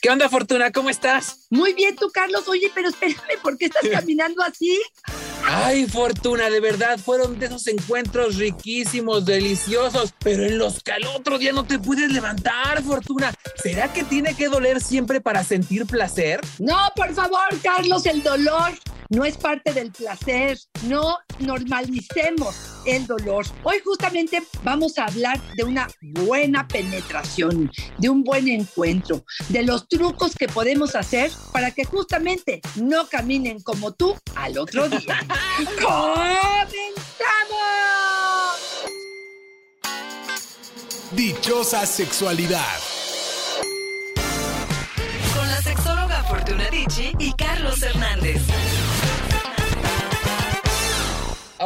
¿Qué onda, Fortuna? ¿Cómo estás? Muy bien, tú, Carlos. Oye, pero espérame, ¿por qué estás caminando así? Ay, Fortuna, de verdad, fueron de esos encuentros riquísimos, deliciosos, pero en los que al otro día no te puedes levantar, Fortuna. ¿Será que tiene que doler siempre para sentir placer? No, por favor, Carlos, el dolor no es parte del placer. No normalicemos el dolor. Hoy justamente vamos a hablar de una buena penetración, de un buen encuentro, de los trucos que podemos hacer para que justamente no caminen como tú al otro día. ¡Comenzamos! Dichosa sexualidad. Con la sexóloga Fortuna Dicci y Carlos Hernández.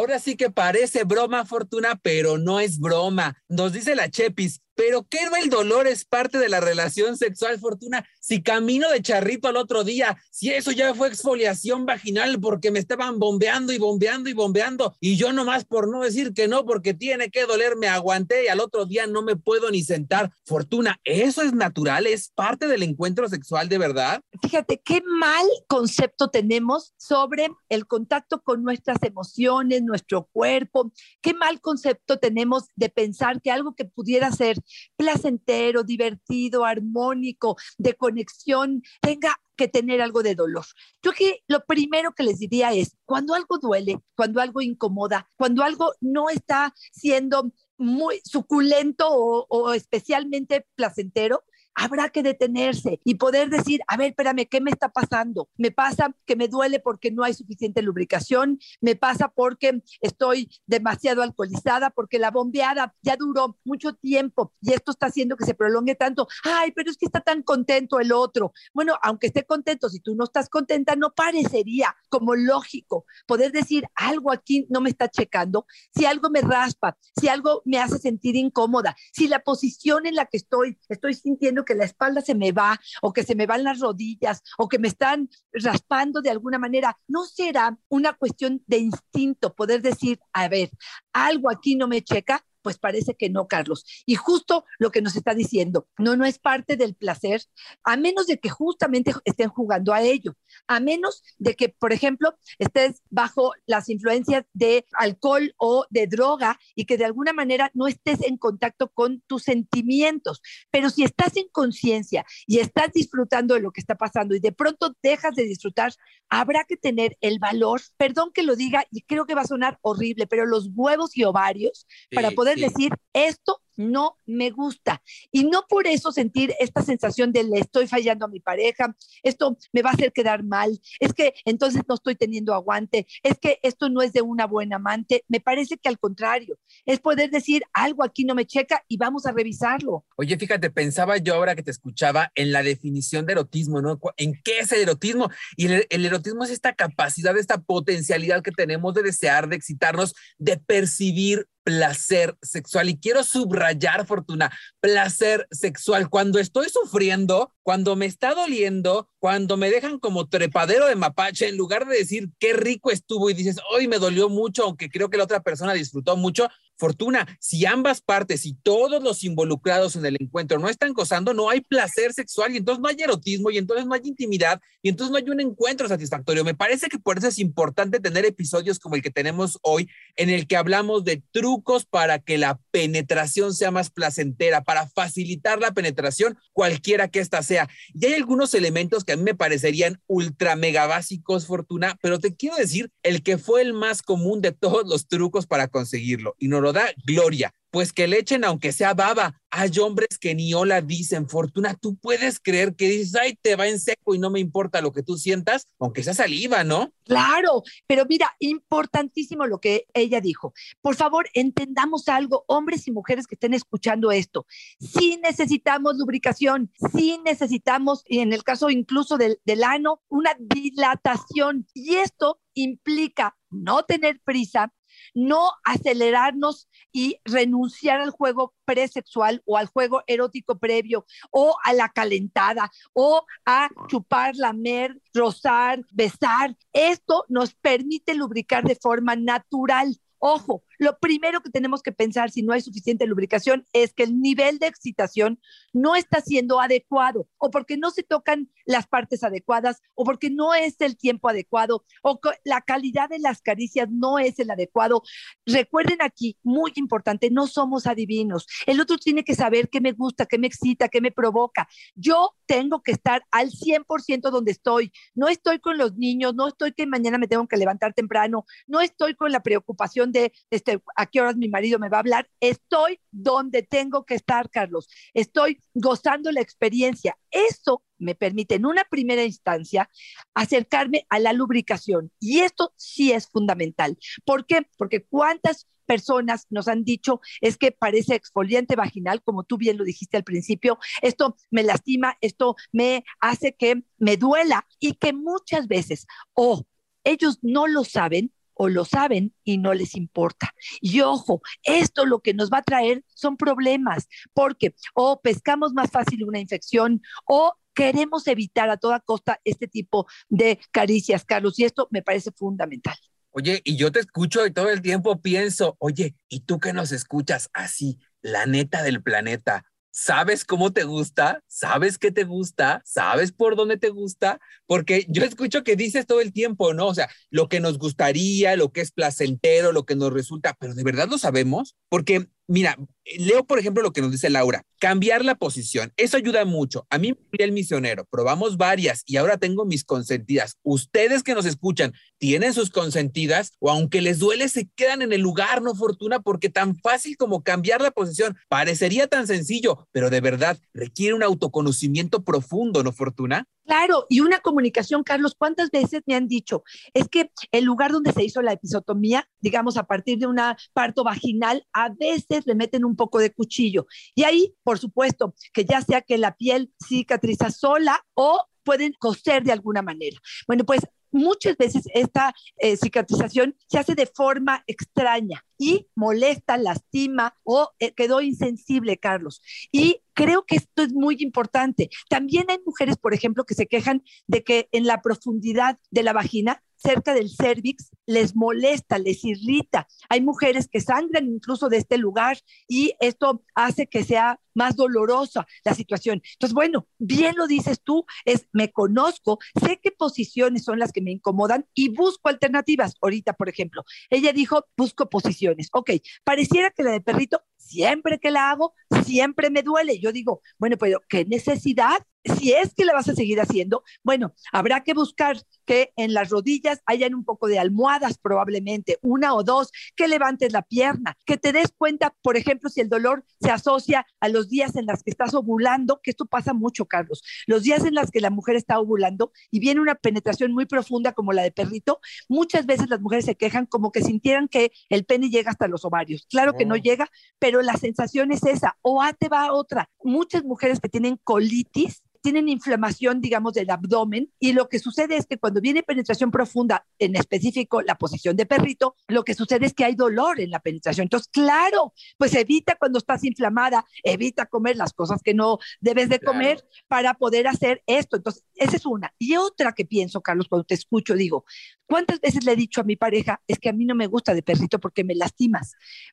Ahora sí que parece broma, Fortuna, pero no es broma. Nos dice la Chepis, pero ¿qué el dolor es parte de la relación sexual, Fortuna? Si camino de charrito al otro día, si eso ya fue exfoliación vaginal porque me estaban bombeando y bombeando y bombeando y yo nomás por no decir que no porque tiene que doler me aguanté y al otro día no me puedo ni sentar. Fortuna, ¿eso es natural? ¿Es parte del encuentro sexual de verdad? Fíjate, qué mal concepto tenemos sobre el contacto con nuestras emociones, nuestro cuerpo. Qué mal concepto tenemos de pensar que algo que pudiera ser placentero, divertido, armónico, de conexión, tenga que tener algo de dolor. Yo que lo primero que les diría es, cuando algo duele, cuando algo incomoda, cuando algo no está siendo muy suculento o, o especialmente placentero, habrá que detenerse y poder decir, a ver, espérame, ¿qué me está pasando? Me pasa que me duele porque no hay suficiente lubricación, me pasa porque estoy demasiado alcoholizada, porque la bombeada ya duró mucho tiempo y esto está haciendo que se prolongue tanto. Ay, pero es que está tan contento el otro. Bueno, aunque esté contento, si tú no estás contenta, no parecería como lógico poder decir algo aquí no me está checando, si algo me raspa, si algo me hace sentir incómoda, si la posición en la que estoy, estoy sintiendo que la espalda se me va o que se me van las rodillas o que me están raspando de alguna manera, ¿no será una cuestión de instinto poder decir, a ver, algo aquí no me checa? Pues parece que no, Carlos. Y justo lo que nos está diciendo, no, no es parte del placer, a menos de que justamente estén jugando a ello, a menos de que, por ejemplo, estés bajo las influencias de alcohol o de droga y que de alguna manera no estés en contacto con tus sentimientos. Pero si estás en conciencia y estás disfrutando de lo que está pasando y de pronto dejas de disfrutar, habrá que tener el valor, perdón que lo diga y creo que va a sonar horrible, pero los huevos y ovarios para poder decir esto no me gusta. Y no por eso sentir esta sensación de le estoy fallando a mi pareja, esto me va a hacer quedar mal, es que entonces no estoy teniendo aguante, es que esto no es de una buena amante. Me parece que al contrario, es poder decir algo aquí no me checa y vamos a revisarlo. Oye, fíjate, pensaba yo ahora que te escuchaba en la definición de erotismo, ¿no? ¿En qué es el erotismo? Y el, el erotismo es esta capacidad, esta potencialidad que tenemos de desear, de excitarnos, de percibir placer sexual. Y quiero subrayar, Fortuna, placer sexual. Cuando estoy sufriendo, cuando me está doliendo, cuando me dejan como trepadero de mapache, en lugar de decir qué rico estuvo y dices, hoy me dolió mucho, aunque creo que la otra persona disfrutó mucho, Fortuna, si ambas partes y todos los involucrados en el encuentro no están gozando, no hay placer sexual y entonces no hay erotismo y entonces no hay intimidad y entonces no hay un encuentro satisfactorio. Me parece que por eso es importante tener episodios como el que tenemos hoy, en el que hablamos de trucos para que la penetración sea más placentera, para facilitar la penetración, cualquiera que ésta sea. Y hay algunos elementos que a mí me parecerían ultra mega básicos, Fortuna, pero te quiero decir el que fue el más común de todos los trucos para conseguirlo y no lo da gloria pues que le echen aunque sea baba. Hay hombres que ni hola dicen, Fortuna, tú puedes creer que dices, ay, te va en seco y no me importa lo que tú sientas, aunque sea saliva, ¿no? Claro, pero mira, importantísimo lo que ella dijo. Por favor, entendamos algo, hombres y mujeres que estén escuchando esto. Sí necesitamos lubricación, sí necesitamos, y en el caso incluso del, del ano, una dilatación. Y esto implica no tener prisa, no acelerarnos y renunciar al juego presexual o al juego erótico previo o a la calentada o a chupar, lamer, rozar, besar. Esto nos permite lubricar de forma natural Ojo, lo primero que tenemos que pensar si no hay suficiente lubricación es que el nivel de excitación no está siendo adecuado o porque no se tocan las partes adecuadas o porque no es el tiempo adecuado o la calidad de las caricias no es el adecuado. Recuerden aquí, muy importante, no somos adivinos. El otro tiene que saber qué me gusta, qué me excita, qué me provoca. Yo tengo que estar al 100% donde estoy. No estoy con los niños, no estoy que mañana me tengo que levantar temprano, no estoy con la preocupación de este, a qué horas mi marido me va a hablar. Estoy donde tengo que estar, Carlos. Estoy gozando la experiencia. Eso me permite en una primera instancia acercarme a la lubricación. Y esto sí es fundamental. ¿Por qué? Porque cuántas personas nos han dicho es que parece exfoliante vaginal, como tú bien lo dijiste al principio, esto me lastima, esto me hace que me duela y que muchas veces o ellos no lo saben o lo saben y no les importa. Y ojo, esto lo que nos va a traer son problemas, porque o pescamos más fácil una infección o queremos evitar a toda costa este tipo de caricias, Carlos, y esto me parece fundamental. Oye, y yo te escucho y todo el tiempo pienso, oye, ¿y tú que nos escuchas así, la neta del planeta? ¿Sabes cómo te gusta? ¿Sabes qué te gusta? ¿Sabes por dónde te gusta? Porque yo escucho que dices todo el tiempo, ¿no? O sea, lo que nos gustaría, lo que es placentero, lo que nos resulta, pero ¿de verdad lo sabemos? Porque Mira, leo por ejemplo lo que nos dice Laura, cambiar la posición, eso ayuda mucho. A mí me el misionero, probamos varias y ahora tengo mis consentidas. Ustedes que nos escuchan, ¿tienen sus consentidas o aunque les duele se quedan en el lugar, no fortuna? Porque tan fácil como cambiar la posición parecería tan sencillo, pero de verdad requiere un autoconocimiento profundo, ¿no fortuna? Claro, y una comunicación, Carlos, ¿cuántas veces me han dicho? Es que el lugar donde se hizo la episotomía, digamos, a partir de un parto vaginal, a veces le meten un poco de cuchillo. Y ahí, por supuesto, que ya sea que la piel cicatriza sola o pueden coser de alguna manera. Bueno, pues muchas veces esta eh, cicatrización se hace de forma extraña y molesta, lastima o eh, quedó insensible, Carlos. Y creo que esto es muy importante. También hay mujeres, por ejemplo, que se quejan de que en la profundidad de la vagina cerca del cervix les molesta, les irrita. Hay mujeres que sangran incluso de este lugar y esto hace que sea más dolorosa la situación. Entonces, bueno, bien lo dices tú, es me conozco, sé qué posiciones son las que me incomodan y busco alternativas. Ahorita, por ejemplo, ella dijo, busco posiciones. Ok, pareciera que la de perrito, siempre que la hago, siempre me duele. Yo digo, bueno, pero ¿qué necesidad? Si es que la vas a seguir haciendo, bueno, habrá que buscar que en las rodillas hayan un poco de almohadas probablemente, una o dos, que levantes la pierna, que te des cuenta, por ejemplo, si el dolor se asocia a los días en los que estás ovulando, que esto pasa mucho, Carlos, los días en los que la mujer está ovulando y viene una penetración muy profunda como la de perrito, muchas veces las mujeres se quejan como que sintieran que el pene llega hasta los ovarios. Claro que no oh. llega, pero la sensación es esa, o a te va otra. Muchas mujeres que tienen colitis, tienen inflamación, digamos, del abdomen y lo que sucede es que cuando viene penetración profunda, en específico la posición de perrito, lo que sucede es que hay dolor en la penetración. Entonces, claro, pues evita cuando estás inflamada, evita comer las cosas que no debes de comer para poder hacer esto. Entonces, esa es una. Y otra que pienso, Carlos, cuando te escucho, digo, ¿cuántas veces le he dicho a mi pareja, es que a mí no me gusta de perrito porque me lastimas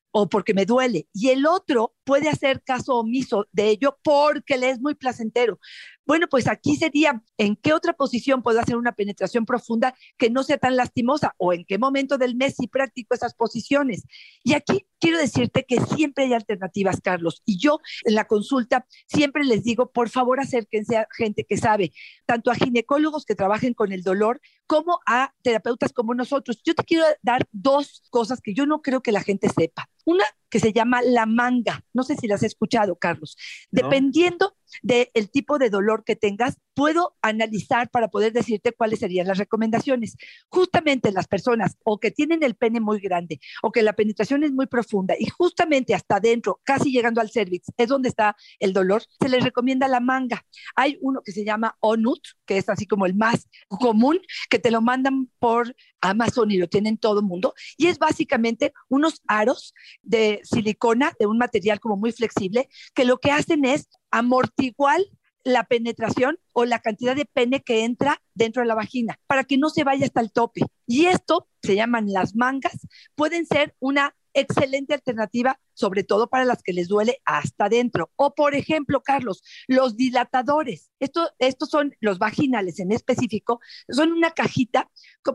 o porque me duele? Y el otro puede hacer caso omiso de ello porque le es muy placentero. Bueno, pues aquí sería en qué otra posición puedo hacer una penetración profunda que no sea tan lastimosa o en qué momento del mes sí practico esas posiciones. Y aquí quiero decirte que siempre hay alternativas, Carlos. Y yo en la consulta siempre les digo, por favor, acérquense a gente que sabe, tanto a ginecólogos que trabajen con el dolor como a terapeutas como nosotros. Yo te quiero dar dos cosas que yo no creo que la gente sepa. Una que se llama la manga. No sé si las has escuchado, Carlos. Dependiendo del tipo de dolor que tengas, puedo analizar para poder decirte cuáles serían las recomendaciones. Justamente las personas o que tienen el pene muy grande o que la penetración es muy profunda y justamente hasta adentro, casi llegando al cervix, es donde está el dolor, se les recomienda la manga. Hay uno que se llama Onut, que es así como el más común, que te lo mandan por Amazon y lo tienen todo el mundo, y es básicamente unos aros de silicona, de un material como muy flexible, que lo que hacen es amortiguar la penetración o la cantidad de pene que entra dentro de la vagina para que no se vaya hasta el tope. Y esto se llaman las mangas, pueden ser una excelente alternativa, sobre todo para las que les duele hasta adentro. O, por ejemplo, Carlos, los dilatadores. Esto, estos son los vaginales en específico, son una cajita.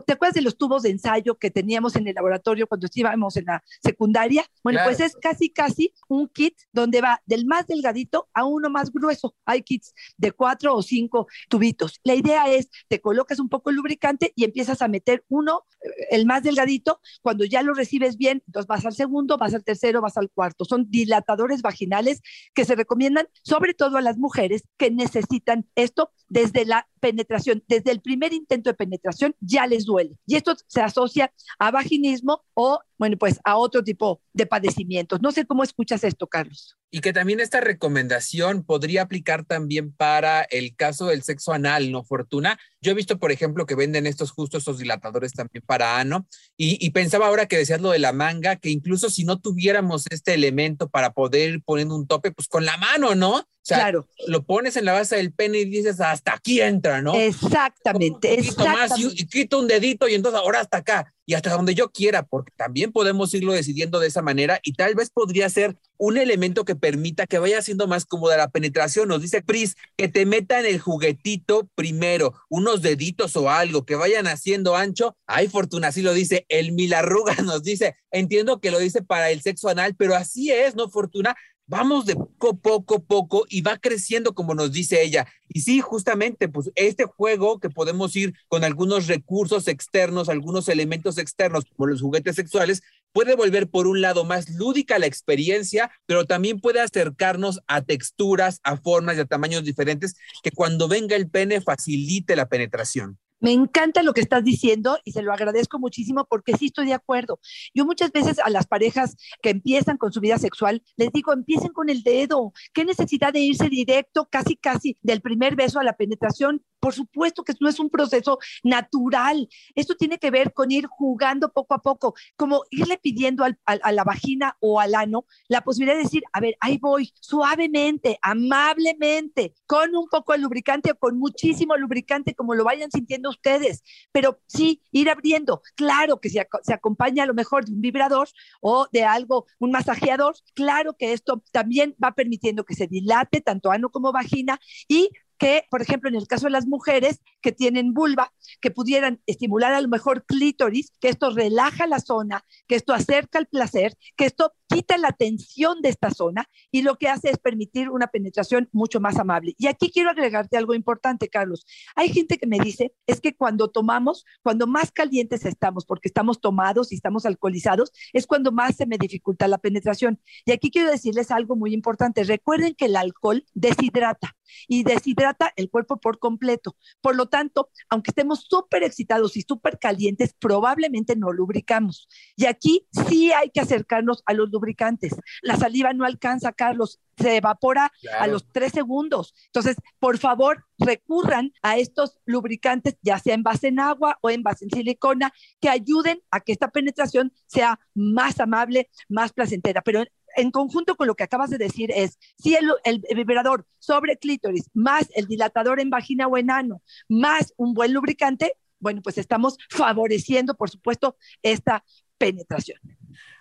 ¿Te acuerdas de los tubos de ensayo que teníamos en el laboratorio cuando estábamos en la secundaria? Bueno, pues es casi, casi un kit donde va del más delgadito a uno más grueso. Hay kits de cuatro o cinco tubitos. La idea es, te colocas un poco el lubricante y empiezas a meter uno, eh, el más delgadito, cuando ya lo recibes bien, entonces vas al segundo, vas al tercero, vas al cuarto. Son dilatadores vaginales que se recomiendan sobre todo a las mujeres que necesitan esto desde la penetración, desde el primer intento de penetración ya les duele. Y esto se asocia a vaginismo o, bueno, pues a otro tipo de padecimientos. No sé cómo escuchas esto, Carlos. Y que también esta recomendación podría aplicar también para el caso del sexo anal, ¿no, Fortuna? Yo he visto, por ejemplo, que venden estos justo estos dilatadores también para ano. Y, y pensaba ahora que decías lo de la manga, que incluso si no tuviéramos este elemento para poder ir poniendo un tope, pues con la mano, ¿no? O sea, claro. lo pones en la base del pene y dices, hasta aquí entra, ¿no? Exactamente, exactamente. Más y, y, quito un dedito y entonces ahora hasta acá y hasta donde yo quiera, porque también podemos irlo decidiendo de esa manera y tal vez podría ser un elemento que permita que vaya siendo más cómoda la penetración. Nos dice Pris que te metan el juguetito primero, unos deditos o algo, que vayan haciendo ancho. Ay, Fortuna, así lo dice. El Milarruga nos dice, entiendo que lo dice para el sexo anal, pero así es, ¿no, Fortuna? Vamos de poco, poco, poco y va creciendo como nos dice ella. Y sí, justamente, pues este juego que podemos ir con algunos recursos externos, algunos elementos externos, como los juguetes sexuales, puede volver por un lado más lúdica la experiencia, pero también puede acercarnos a texturas, a formas y a tamaños diferentes que cuando venga el pene facilite la penetración. Me encanta lo que estás diciendo y se lo agradezco muchísimo porque sí estoy de acuerdo. Yo muchas veces a las parejas que empiezan con su vida sexual les digo, empiecen con el dedo. ¿Qué necesidad de irse directo, casi, casi del primer beso a la penetración? Por supuesto que no es un proceso natural. Esto tiene que ver con ir jugando poco a poco, como irle pidiendo a la vagina o al ano la posibilidad de decir, a ver, ahí voy, suavemente, amablemente, con un poco de lubricante o con muchísimo lubricante, como lo vayan sintiendo ustedes. Pero sí, ir abriendo. Claro que se, se acompaña a lo mejor de un vibrador o de algo, un masajeador. Claro que esto también va permitiendo que se dilate tanto ano como vagina y que, por ejemplo, en el caso de las mujeres que tienen vulva, que pudieran estimular a lo mejor clítoris, que esto relaja la zona, que esto acerca el placer, que esto quita la tensión de esta zona y lo que hace es permitir una penetración mucho más amable. Y aquí quiero agregarte algo importante, Carlos. Hay gente que me dice, es que cuando tomamos, cuando más calientes estamos, porque estamos tomados y estamos alcoholizados, es cuando más se me dificulta la penetración. Y aquí quiero decirles algo muy importante. Recuerden que el alcohol deshidrata y deshidrata el cuerpo por completo. Por lo tanto, aunque estemos súper excitados y súper calientes, probablemente no lubricamos. Y aquí sí hay que acercarnos a los lubricantes. La saliva no alcanza, Carlos, se evapora claro. a los tres segundos. Entonces, por favor, recurran a estos lubricantes, ya sea en base en agua o en base en silicona, que ayuden a que esta penetración sea más amable, más placentera. Pero en conjunto con lo que acabas de decir es, si el, el, vibrador sobre clítoris más el dilatador en vagina o en ano, más un buen lubricante, bueno, pues estamos favoreciendo, por supuesto, esta penetración.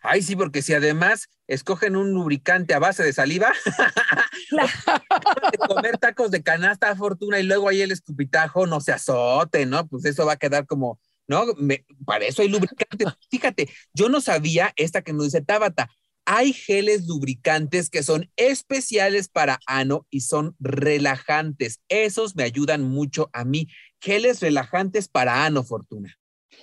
Ay, sí, porque si además escogen un lubricante a base de saliva, claro. de comer tacos de canasta fortuna y luego ahí el escupitajo no se azote, ¿no? Pues eso va a quedar como, ¿no? Me, para eso hay lubricante. Fíjate, yo no sabía esta que nos dice Tabata. Hay geles lubricantes que son especiales para ano y son relajantes. Esos me ayudan mucho a mí. Geles relajantes para ano, Fortuna.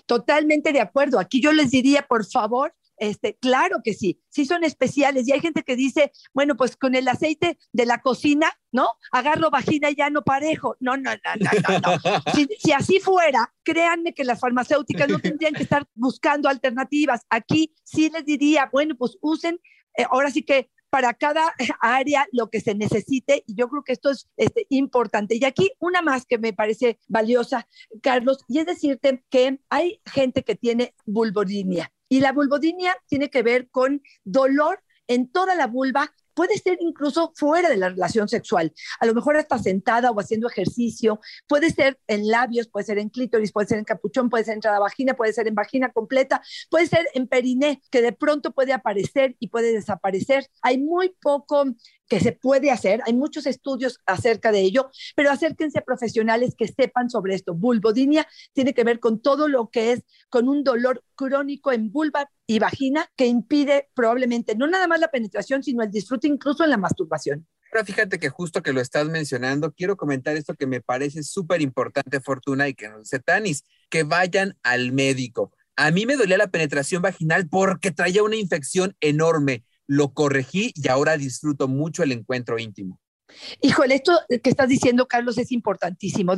Totalmente de acuerdo. Aquí yo les diría, por favor, este, claro que sí, sí son especiales. Y hay gente que dice, bueno, pues con el aceite de la cocina, ¿no? Agarro vagina y ya no parejo. No, no, no, no, no. no. Si, si, así fuera, créanme que las farmacéuticas no tendrían que estar buscando alternativas. Aquí sí les diría, bueno, pues usen, eh, ahora sí que para cada área lo que se necesite y yo creo que esto es este, importante. Y aquí una más que me parece valiosa, Carlos, y es decirte que hay gente que tiene vulvodinia y la vulvodinia tiene que ver con dolor en toda la vulva puede ser incluso fuera de la relación sexual. A lo mejor hasta sentada o haciendo ejercicio. Puede ser en labios, puede ser en clítoris, puede ser en capuchón, puede ser en vagina, puede ser en vagina completa, puede ser en periné, que de pronto puede aparecer y puede desaparecer. Hay muy poco que se puede hacer, hay muchos estudios acerca de ello, pero acérquense a profesionales que sepan sobre esto. Vulvodinia tiene que ver con todo lo que es con un dolor crónico en vulva y vagina que impide probablemente no nada más la penetración, sino el disfrute incluso en la masturbación. Pero fíjate que justo que lo estás mencionando, quiero comentar esto que me parece súper importante, Fortuna, y que nos dice Tanis, que vayan al médico. A mí me dolía la penetración vaginal porque traía una infección enorme lo corregí y ahora disfruto mucho el encuentro íntimo. Híjole, esto que estás diciendo, Carlos, es importantísimo.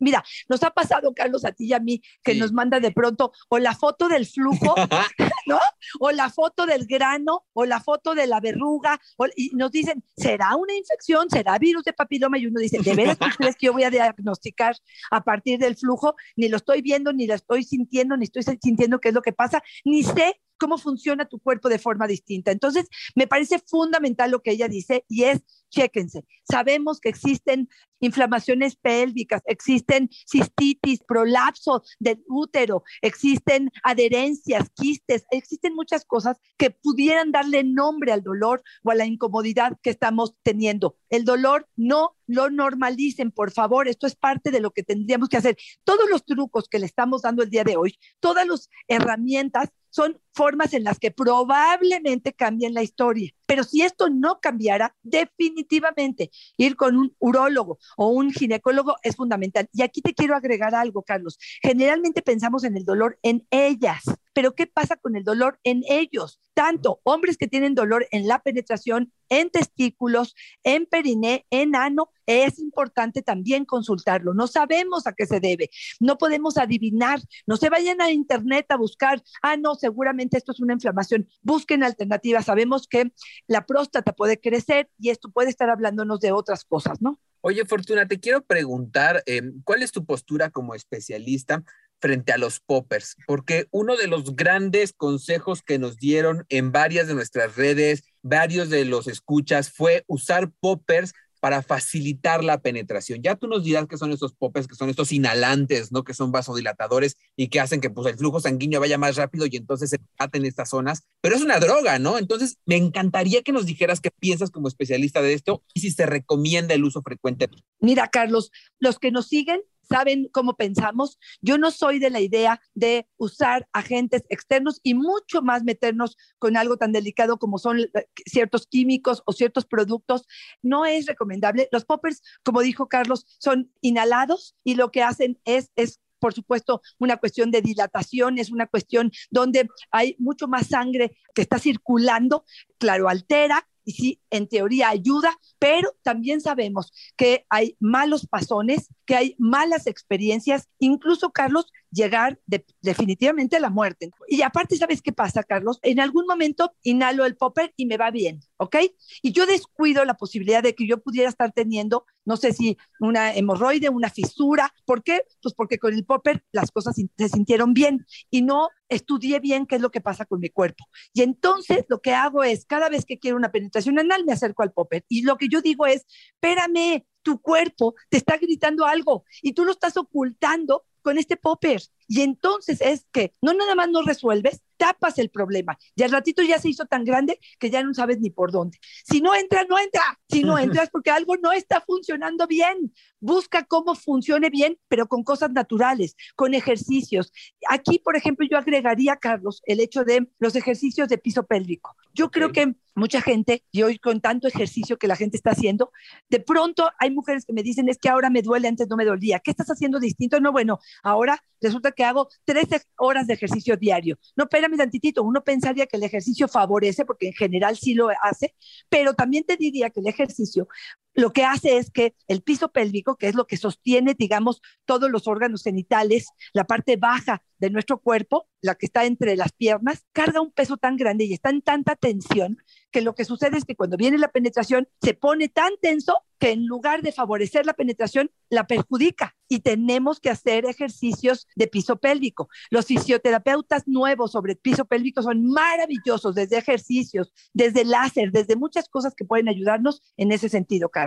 mira, nos ha pasado, Carlos, a ti y a mí, que nos manda de pronto o la foto del flujo, ¿no? O la foto del grano, o la foto de la verruga, y nos dicen, ¿será una infección? ¿Será virus de papiloma? Y uno dice, ¿de veras crees que yo voy a diagnosticar a partir del flujo? Ni lo estoy viendo, ni lo estoy sintiendo, ni estoy sintiendo qué es lo que pasa, ni sé cómo funciona tu cuerpo de forma distinta. Entonces, me parece fundamental lo que ella dice y es, chéquense, sabemos que existen inflamaciones pélvicas, existen cistitis, prolapso del útero, existen adherencias, quistes, existen muchas cosas que pudieran darle nombre al dolor o a la incomodidad que estamos teniendo. El dolor no lo normalicen, por favor, esto es parte de lo que tendríamos que hacer. Todos los trucos que le estamos dando el día de hoy, todas las herramientas son formas en las que probablemente cambien la historia. Pero si esto no cambiara, definitivamente ir con un urólogo o un ginecólogo es fundamental. Y aquí te quiero agregar algo, Carlos. Generalmente pensamos en el dolor en ellas, pero ¿qué pasa con el dolor en ellos? Tanto hombres que tienen dolor en la penetración, en testículos, en periné, en ano, es importante también consultarlo. No sabemos a qué se debe, no podemos adivinar, no se vayan a internet a buscar, ah, no, seguramente esto es una inflamación, busquen alternativas. Sabemos que la próstata puede crecer y esto puede estar hablándonos de otras cosas, ¿no? Oye, Fortuna, te quiero preguntar, eh, ¿cuál es tu postura como especialista frente a los poppers? Porque uno de los grandes consejos que nos dieron en varias de nuestras redes, varios de los escuchas, fue usar poppers para facilitar la penetración. Ya tú nos dirás que son estos poppers, que son estos inhalantes, ¿no? Que son vasodilatadores y que hacen que pues, el flujo sanguíneo vaya más rápido y entonces se en estas zonas. Pero es una droga, ¿no? Entonces, me encantaría que nos dijeras qué piensas como especialista de esto y si se recomienda el uso frecuente. Mira, Carlos, los que nos siguen saben cómo pensamos. Yo no soy de la idea de usar agentes externos y mucho más meternos con algo tan delicado como son eh, ciertos químicos o ciertos productos. No es recomendable. Los poppers, como dijo Carlos, son inhalados y lo que hacen es, es por supuesto, una cuestión de dilatación, es una cuestión donde hay mucho más sangre que está circulando, claro, altera y sí, en teoría ayuda, pero también sabemos que hay malos pasones, que hay malas experiencias, incluso, Carlos, llegar definitivamente a la muerte. Y aparte, ¿sabes qué pasa, Carlos? En algún momento inhalo el popper y me va bien, ¿ok? Y yo descuido la posibilidad de que yo pudiera estar teniendo, no sé si una hemorroide, una fisura. ¿Por qué? Pues porque con el popper las cosas se sintieron bien y no estudié bien qué es lo que pasa con mi cuerpo. Y entonces lo que hago es, cada vez que quiero una penetración anal, me acerco al popper. Y lo que yo digo es, espérame, tu cuerpo te está gritando algo y tú lo estás ocultando con este popper. Y entonces es que no nada más no resuelves, tapas el problema. Y al ratito ya se hizo tan grande que ya no sabes ni por dónde. Si no entra, no entra. Si no entras porque algo no está funcionando bien. Busca cómo funcione bien, pero con cosas naturales, con ejercicios. Aquí, por ejemplo, yo agregaría, Carlos, el hecho de los ejercicios de piso pélvico. Yo creo que mucha gente, y hoy con tanto ejercicio que la gente está haciendo, de pronto hay mujeres que me dicen, es que ahora me duele, antes no me dolía. ¿Qué estás haciendo distinto? No, bueno, ahora resulta que hago 13 horas de ejercicio diario. No, espérame tantitito, uno pensaría que el ejercicio favorece, porque en general sí lo hace, pero también te diría que el ejercicio lo que hace es que el piso pélvico, que es lo que sostiene, digamos, todos los órganos genitales, la parte baja de nuestro cuerpo, la que está entre las piernas, carga un peso tan grande y está en tanta tensión que lo que sucede es que cuando viene la penetración se pone tan tenso que en lugar de favorecer la penetración, la perjudica y tenemos que hacer ejercicios de piso pélvico. Los fisioterapeutas nuevos sobre piso pélvico son maravillosos, desde ejercicios, desde láser, desde muchas cosas que pueden ayudarnos en ese sentido, Carlos.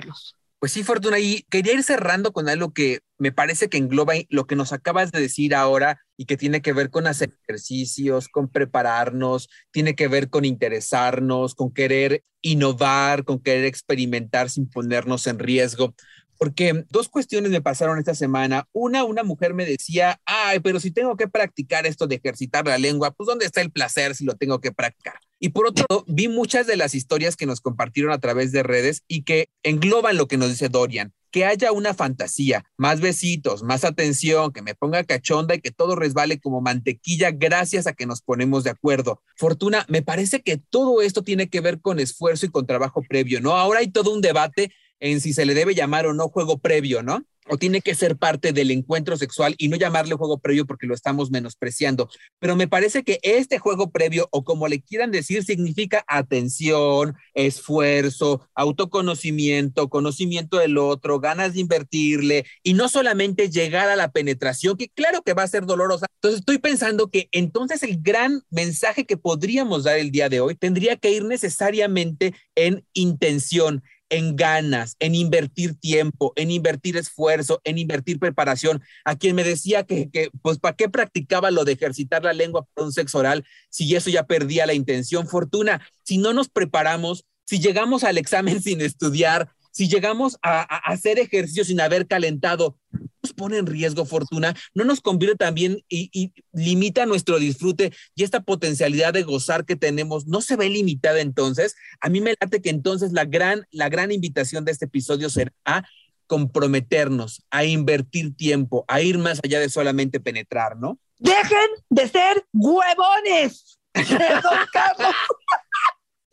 Pues sí, Fortuna, y quería ir cerrando con algo que me parece que engloba lo que nos acabas de decir ahora y que tiene que ver con hacer ejercicios, con prepararnos, tiene que ver con interesarnos, con querer innovar, con querer experimentar sin ponernos en riesgo. Porque dos cuestiones me pasaron esta semana. Una, una mujer me decía, ay, pero si tengo que practicar esto de ejercitar la lengua, pues ¿dónde está el placer si lo tengo que practicar? Y por otro lado, vi muchas de las historias que nos compartieron a través de redes y que engloban lo que nos dice Dorian, que haya una fantasía, más besitos, más atención, que me ponga cachonda y que todo resbale como mantequilla gracias a que nos ponemos de acuerdo. Fortuna, me parece que todo esto tiene que ver con esfuerzo y con trabajo previo, ¿no? Ahora hay todo un debate en si se le debe llamar o no juego previo, ¿no? o tiene que ser parte del encuentro sexual y no llamarle juego previo porque lo estamos menospreciando. Pero me parece que este juego previo, o como le quieran decir, significa atención, esfuerzo, autoconocimiento, conocimiento del otro, ganas de invertirle y no solamente llegar a la penetración, que claro que va a ser dolorosa. Entonces estoy pensando que entonces el gran mensaje que podríamos dar el día de hoy tendría que ir necesariamente en intención en ganas, en invertir tiempo, en invertir esfuerzo, en invertir preparación. A quien me decía que, que pues, ¿para qué practicaba lo de ejercitar la lengua para un sexo oral si eso ya perdía la intención? Fortuna, si no nos preparamos, si llegamos al examen sin estudiar, si llegamos a, hacer ejercicio sin haber calentado, nos pone en riesgo fortuna, no nos convierte también y, limita nuestro disfrute y esta potencialidad de gozar que tenemos no se ve limitada entonces. A mí me late que entonces la gran, la gran invitación de este episodio será a comprometernos, a invertir tiempo, a ir más allá de solamente penetrar, ¿no? Dejen de ser huevones. Perdón, Carlos.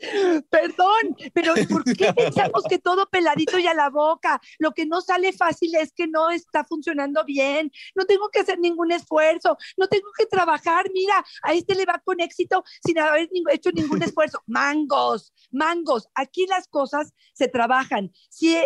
Perdón, pero ¿por qué pensamos que todo peladito y a la boca? Lo que no sale fácil es que no está funcionando bien. No tengo que hacer ningún esfuerzo, no tengo que trabajar. Mira, a este le va con éxito sin haber hecho ningún esfuerzo. Mangos, mangos. Aquí las cosas se trabajan. Sí,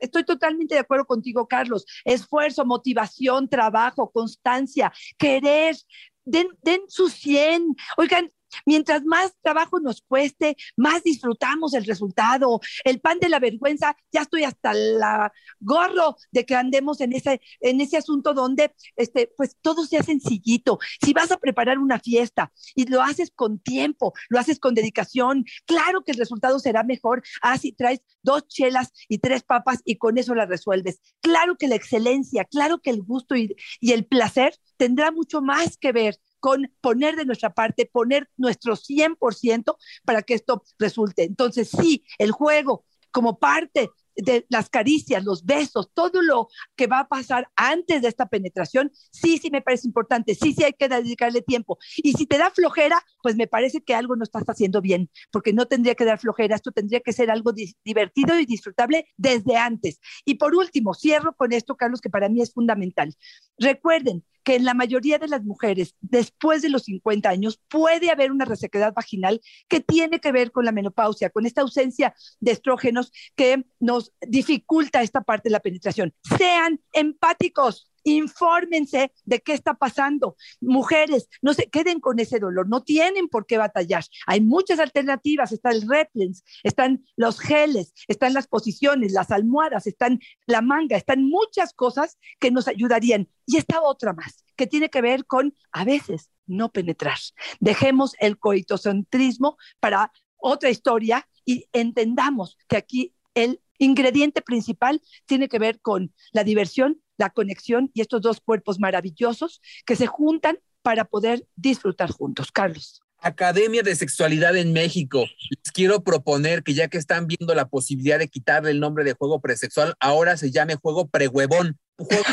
estoy totalmente de acuerdo contigo, Carlos. Esfuerzo, motivación, trabajo, constancia, querer, Den, den, su 100. Oigan, Mientras más trabajo nos cueste, más disfrutamos el resultado. El pan de la vergüenza, ya estoy hasta la gorro de que andemos en ese, en ese asunto donde este, pues todo sea sencillito. Si vas a preparar una fiesta y lo haces con tiempo, lo haces con dedicación, claro que el resultado será mejor. Ah, si traes dos chelas y tres papas y con eso la resuelves. Claro que la excelencia, claro que el gusto y, y el placer tendrá mucho más que ver con poner de nuestra parte, poner nuestro 100% para que esto resulte. Entonces, sí, el juego como parte de las caricias, los besos, todo lo que va a pasar antes de esta penetración, sí, sí me parece importante, sí, sí hay que dedicarle tiempo. Y si te da flojera, pues me parece que algo no estás haciendo bien, porque no tendría que dar flojera, esto tendría que ser algo divertido y disfrutable desde antes. Y por último, cierro con esto, Carlos, que para mí es fundamental. Recuerden, que en la mayoría de las mujeres, después de los 50 años, puede haber una resequedad vaginal que tiene que ver con la menopausia, con esta ausencia de estrógenos que nos dificulta esta parte de la penetración. Sean empáticos, infórmense de qué está pasando. Mujeres, no se queden con ese dolor, no tienen por qué batallar. Hay muchas alternativas, está el Replens, están los geles, están las posiciones, las almohadas, están la manga, están muchas cosas que nos ayudarían. Y esta otra más, que tiene que ver con a veces no penetrar. Dejemos el coitocentrismo para otra historia y entendamos que aquí el ingrediente principal tiene que ver con la diversión la conexión y estos dos cuerpos maravillosos que se juntan para poder disfrutar juntos. Carlos. Academia de Sexualidad en México. Les quiero proponer que ya que están viendo la posibilidad de quitarle el nombre de juego presexual, ahora se llame juego prehuevón. Juego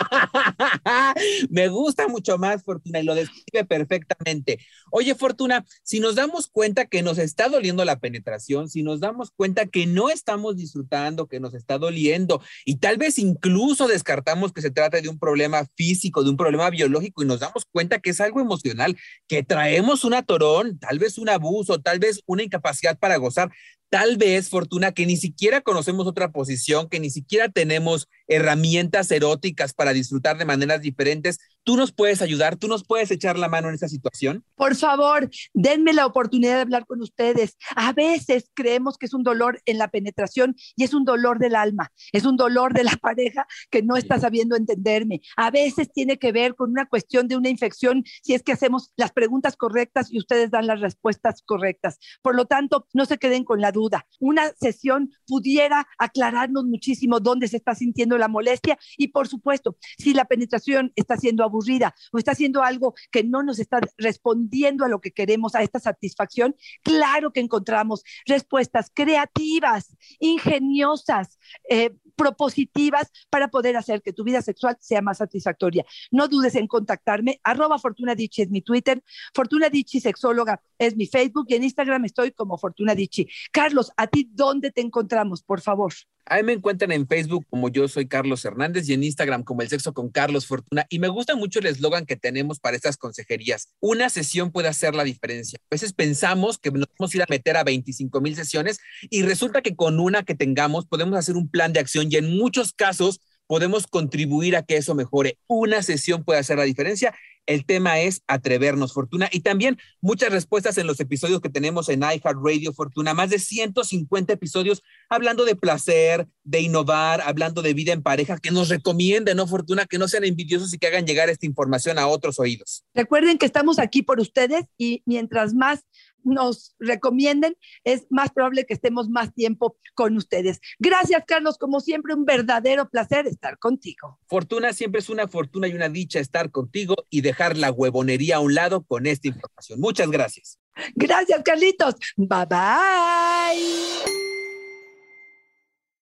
Me gusta mucho más, Fortuna, y lo describe perfectamente. Oye, Fortuna, si nos damos cuenta que nos está doliendo la penetración, si nos damos cuenta que no estamos disfrutando, que nos está doliendo, y tal vez incluso descartamos que se trata de un problema físico, de un problema biológico, y nos damos cuenta que es algo emocional, que traemos un atorón, tal vez un abuso, tal vez una incapacidad para gozar, tal vez, Fortuna, que ni siquiera conocemos otra posición, que ni siquiera tenemos herramientas eróticas para disfrutar de maneras diferentes, tú nos puedes ayudar, tú nos puedes echar la mano en esa situación. Por favor, denme la oportunidad de hablar con ustedes. A veces creemos que es un dolor en la penetración y es un dolor del alma, es un dolor de la pareja que no está sabiendo entenderme. A veces tiene que ver con una cuestión de una infección si es que hacemos las preguntas correctas y ustedes dan las respuestas correctas. Por lo tanto, no se queden con la duda. Una sesión pudiera aclararnos muchísimo dónde se está sintiendo la molestia y, por supuesto, si la penetración está siendo aburrida o está haciendo algo que no nos está respondiendo a lo que queremos, a esta satisfacción, claro que encontramos respuestas creativas, ingeniosas, eh, propositivas para poder hacer que tu vida sexual sea más satisfactoria. No dudes en contactarme, arroba es mi Twitter, Fortuna Dichi Sexóloga es mi Facebook y en Instagram estoy como Fortuna Dichi. Carlos, ¿a ti dónde te encontramos, por favor? Ahí me encuentran en Facebook como yo soy Carlos Hernández y en Instagram como el sexo con Carlos Fortuna. Y me gusta mucho el eslogan que tenemos para estas consejerías. Una sesión puede hacer la diferencia. A veces pensamos que nos vamos a ir a meter a 25 mil sesiones y resulta que con una que tengamos podemos hacer un plan de acción y en muchos casos podemos contribuir a que eso mejore. Una sesión puede hacer la diferencia el tema es atrevernos, Fortuna. Y también muchas respuestas en los episodios que tenemos en iHeartRadio, Fortuna. Más de 150 episodios hablando de placer, de innovar, hablando de vida en pareja, que nos recomienden, ¿no, Fortuna? Que no sean envidiosos y que hagan llegar esta información a otros oídos. Recuerden que estamos aquí por ustedes y mientras más nos recomienden, es más probable que estemos más tiempo con ustedes. Gracias, Carlos. Como siempre, un verdadero placer estar contigo. Fortuna, siempre es una fortuna y una dicha estar contigo y dejar la huevonería a un lado con esta información. Muchas gracias. Gracias, Carlitos. Bye bye.